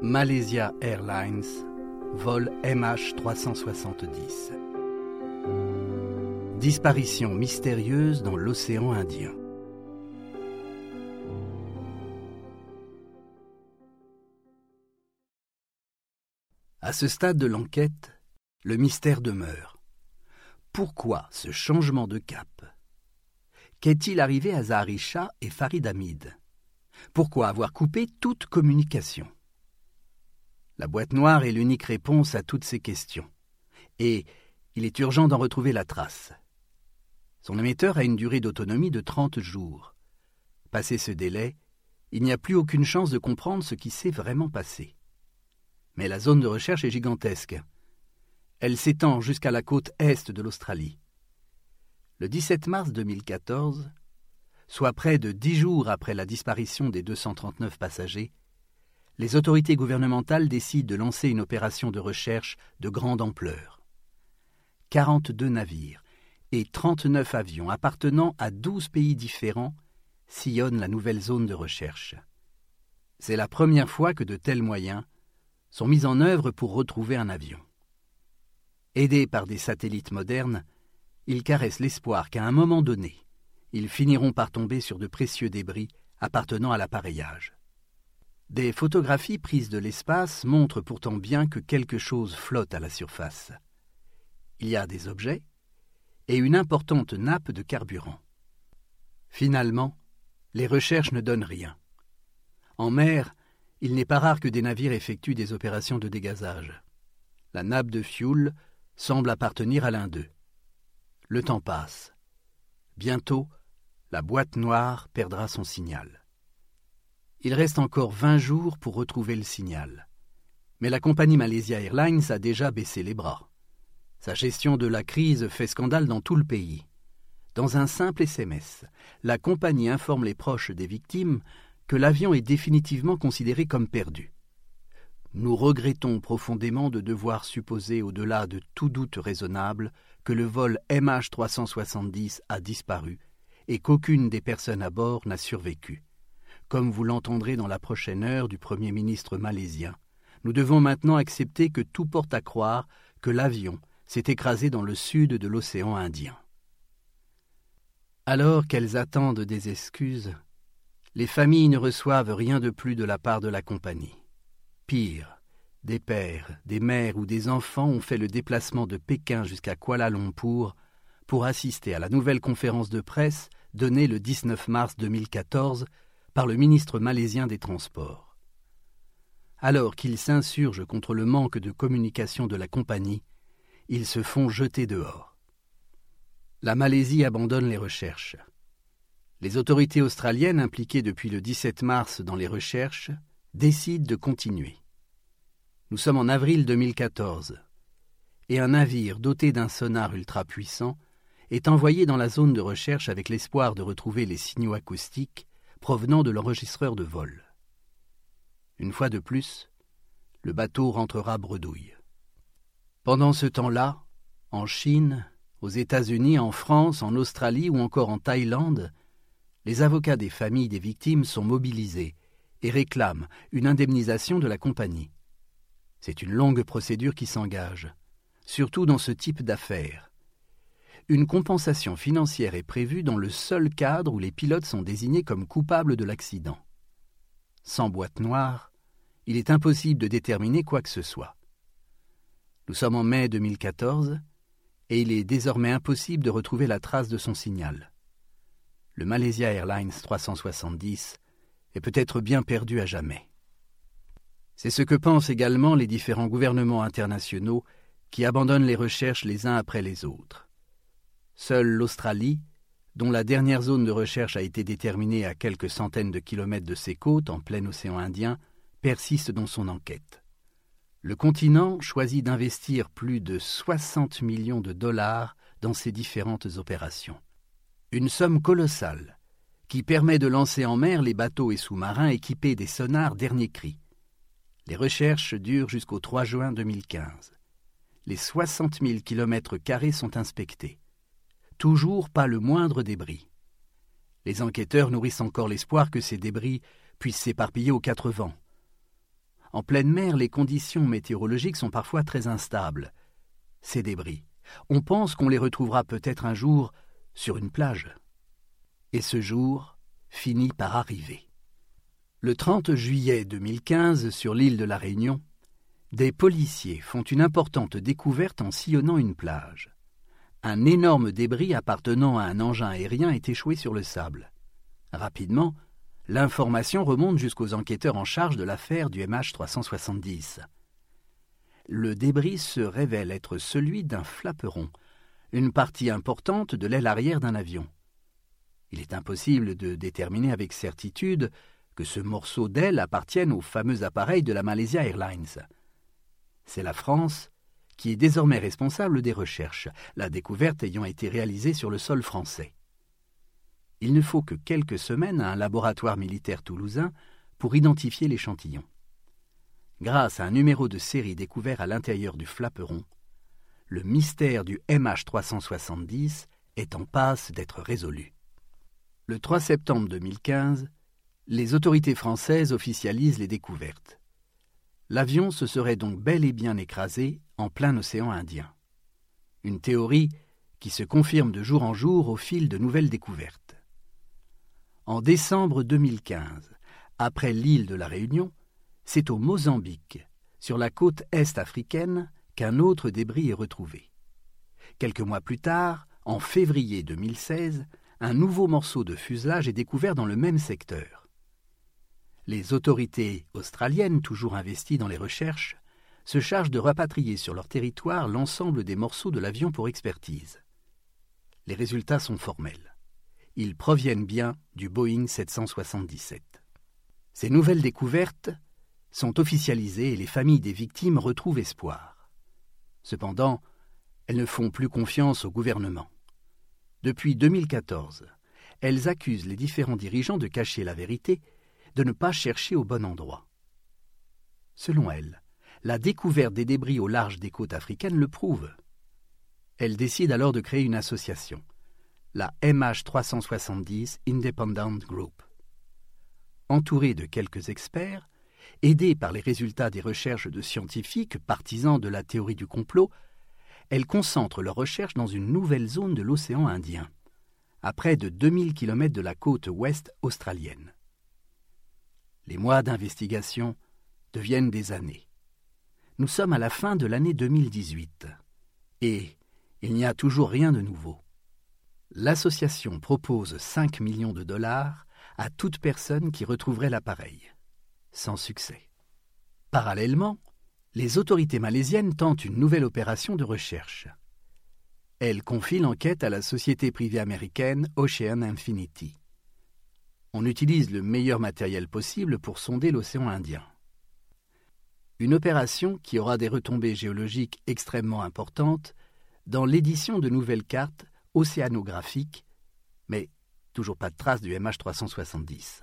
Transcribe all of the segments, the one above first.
Malaysia Airlines, vol MH370. Disparition mystérieuse dans l'océan Indien. À ce stade de l'enquête, le mystère demeure. Pourquoi ce changement de cap? Qu'est-il arrivé à Zaharisha et Farid Hamid? Pourquoi avoir coupé toute communication? La boîte noire est l'unique réponse à toutes ces questions. Et il est urgent d'en retrouver la trace. Son émetteur a une durée d'autonomie de 30 jours. Passé ce délai, il n'y a plus aucune chance de comprendre ce qui s'est vraiment passé mais la zone de recherche est gigantesque. Elle s'étend jusqu'à la côte est de l'Australie. Le 17 mars 2014, soit près de dix jours après la disparition des 239 passagers, les autorités gouvernementales décident de lancer une opération de recherche de grande ampleur. 42 navires et 39 avions appartenant à 12 pays différents sillonnent la nouvelle zone de recherche. C'est la première fois que de tels moyens sont mises en œuvre pour retrouver un avion. Aidés par des satellites modernes, ils caressent l'espoir qu'à un moment donné, ils finiront par tomber sur de précieux débris appartenant à l'appareillage. Des photographies prises de l'espace montrent pourtant bien que quelque chose flotte à la surface. Il y a des objets et une importante nappe de carburant. Finalement, les recherches ne donnent rien. En mer, il n'est pas rare que des navires effectuent des opérations de dégazage. La nappe de fioul semble appartenir à l'un d'eux. Le temps passe. Bientôt, la boîte noire perdra son signal. Il reste encore vingt jours pour retrouver le signal. Mais la compagnie Malaysia Airlines a déjà baissé les bras. Sa gestion de la crise fait scandale dans tout le pays. Dans un simple SMS, la compagnie informe les proches des victimes que l'avion est définitivement considéré comme perdu. Nous regrettons profondément de devoir supposer, au-delà de tout doute raisonnable, que le vol MH370 a disparu et qu'aucune des personnes à bord n'a survécu. Comme vous l'entendrez dans la prochaine heure du Premier ministre malaisien, nous devons maintenant accepter que tout porte à croire que l'avion s'est écrasé dans le sud de l'océan Indien. Alors qu'elles attendent des excuses, les familles ne reçoivent rien de plus de la part de la compagnie. Pire, des pères, des mères ou des enfants ont fait le déplacement de Pékin jusqu'à Kuala Lumpur pour assister à la nouvelle conférence de presse donnée le 19 mars 2014 par le ministre malaisien des Transports. Alors qu'ils s'insurgent contre le manque de communication de la compagnie, ils se font jeter dehors. La Malaisie abandonne les recherches. Les autorités australiennes impliquées depuis le 17 mars dans les recherches décident de continuer. Nous sommes en avril 2014 et un navire doté d'un sonar ultra puissant est envoyé dans la zone de recherche avec l'espoir de retrouver les signaux acoustiques provenant de l'enregistreur de vol. Une fois de plus, le bateau rentrera bredouille. Pendant ce temps-là, en Chine, aux États-Unis, en France, en Australie ou encore en Thaïlande, les avocats des familles des victimes sont mobilisés et réclament une indemnisation de la compagnie. C'est une longue procédure qui s'engage, surtout dans ce type d'affaires. Une compensation financière est prévue dans le seul cadre où les pilotes sont désignés comme coupables de l'accident. Sans boîte noire, il est impossible de déterminer quoi que ce soit. Nous sommes en mai 2014 et il est désormais impossible de retrouver la trace de son signal le Malaysia Airlines 370 est peut-être bien perdu à jamais. C'est ce que pensent également les différents gouvernements internationaux qui abandonnent les recherches les uns après les autres. Seule l'Australie, dont la dernière zone de recherche a été déterminée à quelques centaines de kilomètres de ses côtes en plein océan Indien, persiste dans son enquête. Le continent choisit d'investir plus de 60 millions de dollars dans ces différentes opérations une somme colossale qui permet de lancer en mer les bateaux et sous-marins équipés des sonars dernier cri. Les recherches durent jusqu'au 3 juin 2015. Les 60 000 kilomètres carrés sont inspectés. Toujours pas le moindre débris. Les enquêteurs nourrissent encore l'espoir que ces débris puissent s'éparpiller aux quatre vents. En pleine mer, les conditions météorologiques sont parfois très instables. Ces débris, on pense qu'on les retrouvera peut-être un jour sur une plage. Et ce jour finit par arriver. Le 30 juillet 2015, sur l'île de la Réunion, des policiers font une importante découverte en sillonnant une plage. Un énorme débris appartenant à un engin aérien est échoué sur le sable. Rapidement, l'information remonte jusqu'aux enquêteurs en charge de l'affaire du MH370. Le débris se révèle être celui d'un flaperon, une partie importante de l'aile arrière d'un avion. Il est impossible de déterminer avec certitude que ce morceau d'aile appartienne au fameux appareil de la Malaysia Airlines. C'est la France qui est désormais responsable des recherches, la découverte ayant été réalisée sur le sol français. Il ne faut que quelques semaines à un laboratoire militaire toulousain pour identifier l'échantillon. Grâce à un numéro de série découvert à l'intérieur du flaperon, le mystère du MH370 est en passe d'être résolu. Le 3 septembre 2015, les autorités françaises officialisent les découvertes. L'avion se serait donc bel et bien écrasé en plein océan Indien. Une théorie qui se confirme de jour en jour au fil de nouvelles découvertes. En décembre 2015, après l'île de la Réunion, c'est au Mozambique, sur la côte est africaine, qu'un autre débris est retrouvé. Quelques mois plus tard, en février 2016, un nouveau morceau de fuselage est découvert dans le même secteur. Les autorités australiennes, toujours investies dans les recherches, se chargent de rapatrier sur leur territoire l'ensemble des morceaux de l'avion pour expertise. Les résultats sont formels. Ils proviennent bien du Boeing 777. Ces nouvelles découvertes sont officialisées et les familles des victimes retrouvent espoir. Cependant, elles ne font plus confiance au gouvernement. Depuis 2014, elles accusent les différents dirigeants de cacher la vérité, de ne pas chercher au bon endroit. Selon elles, la découverte des débris au large des côtes africaines le prouve. Elle décide alors de créer une association, la MH370 Independent Group. Entourée de quelques experts, aidée par les résultats des recherches de scientifiques partisans de la théorie du complot, elle concentre leurs recherches dans une nouvelle zone de l'océan Indien, à près de 2000 km de la côte ouest australienne. Les mois d'investigation deviennent des années. Nous sommes à la fin de l'année 2018 et il n'y a toujours rien de nouveau. L'association propose 5 millions de dollars à toute personne qui retrouverait l'appareil. Sans succès. Parallèlement, les autorités malaisiennes tentent une nouvelle opération de recherche. Elles confient l'enquête à la société privée américaine Ocean Infinity. On utilise le meilleur matériel possible pour sonder l'océan Indien une opération qui aura des retombées géologiques extrêmement importantes dans l'édition de nouvelles cartes océanographiques, mais toujours pas de traces du MH370.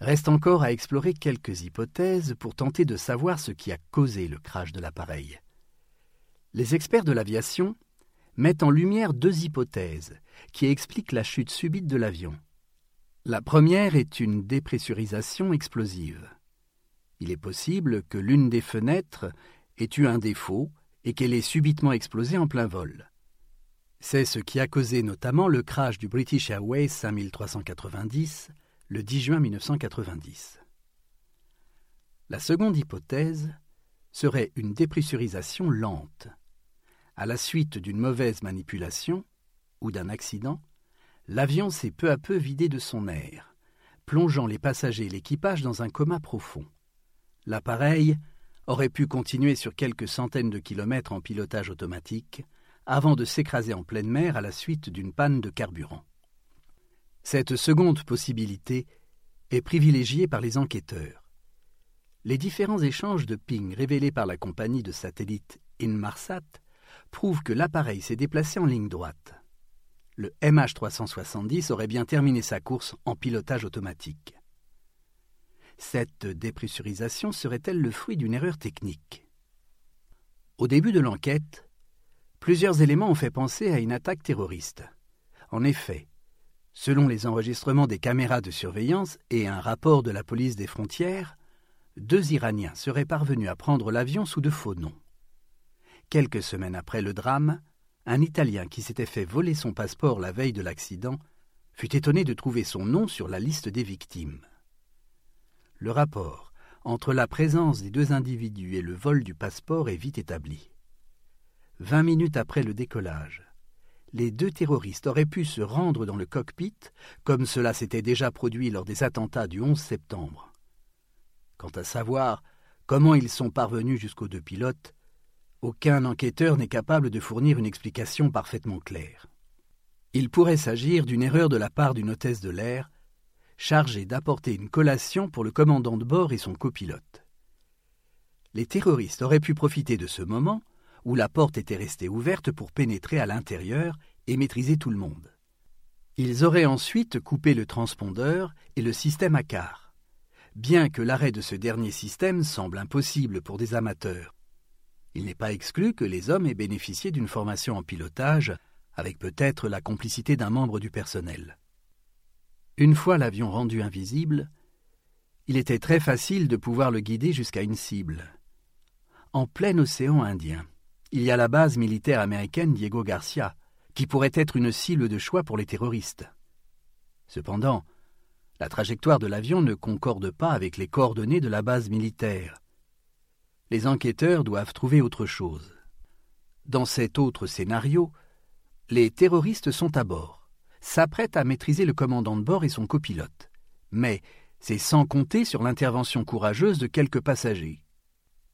Reste encore à explorer quelques hypothèses pour tenter de savoir ce qui a causé le crash de l'appareil. Les experts de l'aviation mettent en lumière deux hypothèses qui expliquent la chute subite de l'avion. La première est une dépressurisation explosive il est possible que l'une des fenêtres ait eu un défaut et qu'elle ait subitement explosé en plein vol. C'est ce qui a causé notamment le crash du British Airways 5390 le 10 juin 1990. La seconde hypothèse serait une dépressurisation lente. À la suite d'une mauvaise manipulation ou d'un accident, l'avion s'est peu à peu vidé de son air, plongeant les passagers et l'équipage dans un coma profond. L'appareil aurait pu continuer sur quelques centaines de kilomètres en pilotage automatique avant de s'écraser en pleine mer à la suite d'une panne de carburant. Cette seconde possibilité est privilégiée par les enquêteurs. Les différents échanges de ping révélés par la compagnie de satellites Inmarsat prouvent que l'appareil s'est déplacé en ligne droite. Le MH370 aurait bien terminé sa course en pilotage automatique. Cette dépressurisation serait-elle le fruit d'une erreur technique? Au début de l'enquête, plusieurs éléments ont fait penser à une attaque terroriste. En effet, selon les enregistrements des caméras de surveillance et un rapport de la police des frontières, deux Iraniens seraient parvenus à prendre l'avion sous de faux noms. Quelques semaines après le drame, un Italien qui s'était fait voler son passeport la veille de l'accident fut étonné de trouver son nom sur la liste des victimes. Le rapport entre la présence des deux individus et le vol du passeport est vite établi. Vingt minutes après le décollage, les deux terroristes auraient pu se rendre dans le cockpit, comme cela s'était déjà produit lors des attentats du 11 septembre. Quant à savoir comment ils sont parvenus jusqu'aux deux pilotes, aucun enquêteur n'est capable de fournir une explication parfaitement claire. Il pourrait s'agir d'une erreur de la part d'une hôtesse de l'air, chargée d'apporter une collation pour le commandant de bord et son copilote. Les terroristes auraient pu profiter de ce moment, où la porte était restée ouverte pour pénétrer à l'intérieur et maîtriser tout le monde. Ils auraient ensuite coupé le transpondeur et le système à quart, bien que l'arrêt de ce dernier système semble impossible pour des amateurs. Il n'est pas exclu que les hommes aient bénéficié d'une formation en pilotage, avec peut-être la complicité d'un membre du personnel. Une fois l'avion rendu invisible, il était très facile de pouvoir le guider jusqu'à une cible. En plein océan Indien, il y a la base militaire américaine Diego Garcia, qui pourrait être une cible de choix pour les terroristes. Cependant, la trajectoire de l'avion ne concorde pas avec les coordonnées de la base militaire, les enquêteurs doivent trouver autre chose. Dans cet autre scénario, les terroristes sont à bord, s'apprêtent à maîtriser le commandant de bord et son copilote. Mais c'est sans compter sur l'intervention courageuse de quelques passagers.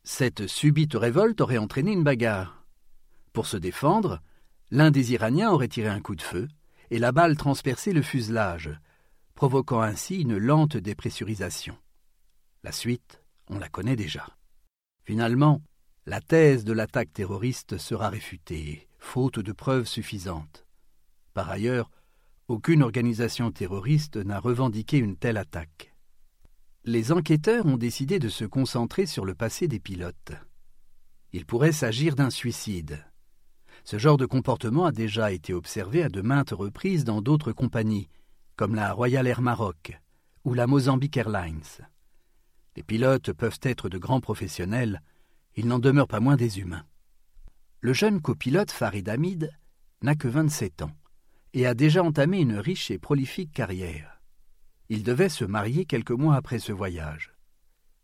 Cette subite révolte aurait entraîné une bagarre. Pour se défendre, l'un des Iraniens aurait tiré un coup de feu et la balle transpercé le fuselage, provoquant ainsi une lente dépressurisation. La suite, on la connaît déjà. Finalement, la thèse de l'attaque terroriste sera réfutée, faute de preuves suffisantes. Par ailleurs, aucune organisation terroriste n'a revendiqué une telle attaque. Les enquêteurs ont décidé de se concentrer sur le passé des pilotes. Il pourrait s'agir d'un suicide. Ce genre de comportement a déjà été observé à de maintes reprises dans d'autres compagnies, comme la Royal Air Maroc ou la Mozambique Airlines. Les pilotes peuvent être de grands professionnels, il n'en demeure pas moins des humains. Le jeune copilote Farid Hamid n'a que 27 ans et a déjà entamé une riche et prolifique carrière. Il devait se marier quelques mois après ce voyage.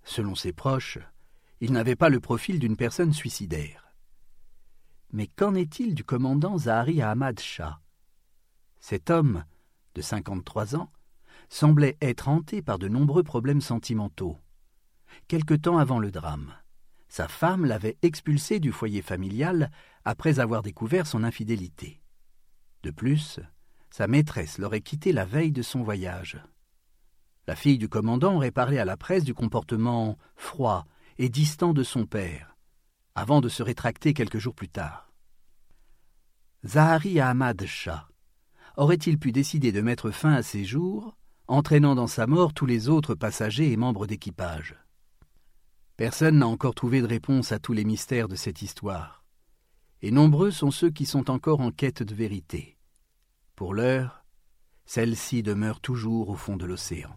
Selon ses proches, il n'avait pas le profil d'une personne suicidaire. Mais qu'en est-il du commandant Zahari Ahmad Shah? Cet homme, de 53 ans, semblait être hanté par de nombreux problèmes sentimentaux quelque temps avant le drame. Sa femme l'avait expulsé du foyer familial après avoir découvert son infidélité. De plus, sa maîtresse l'aurait quitté la veille de son voyage. La fille du commandant aurait parlé à la presse du comportement froid et distant de son père, avant de se rétracter quelques jours plus tard. Zahari Ahmad Shah aurait-il pu décider de mettre fin à ses jours, entraînant dans sa mort tous les autres passagers et membres d'équipage? Personne n'a encore trouvé de réponse à tous les mystères de cette histoire, et nombreux sont ceux qui sont encore en quête de vérité. Pour l'heure, celle-ci demeure toujours au fond de l'océan.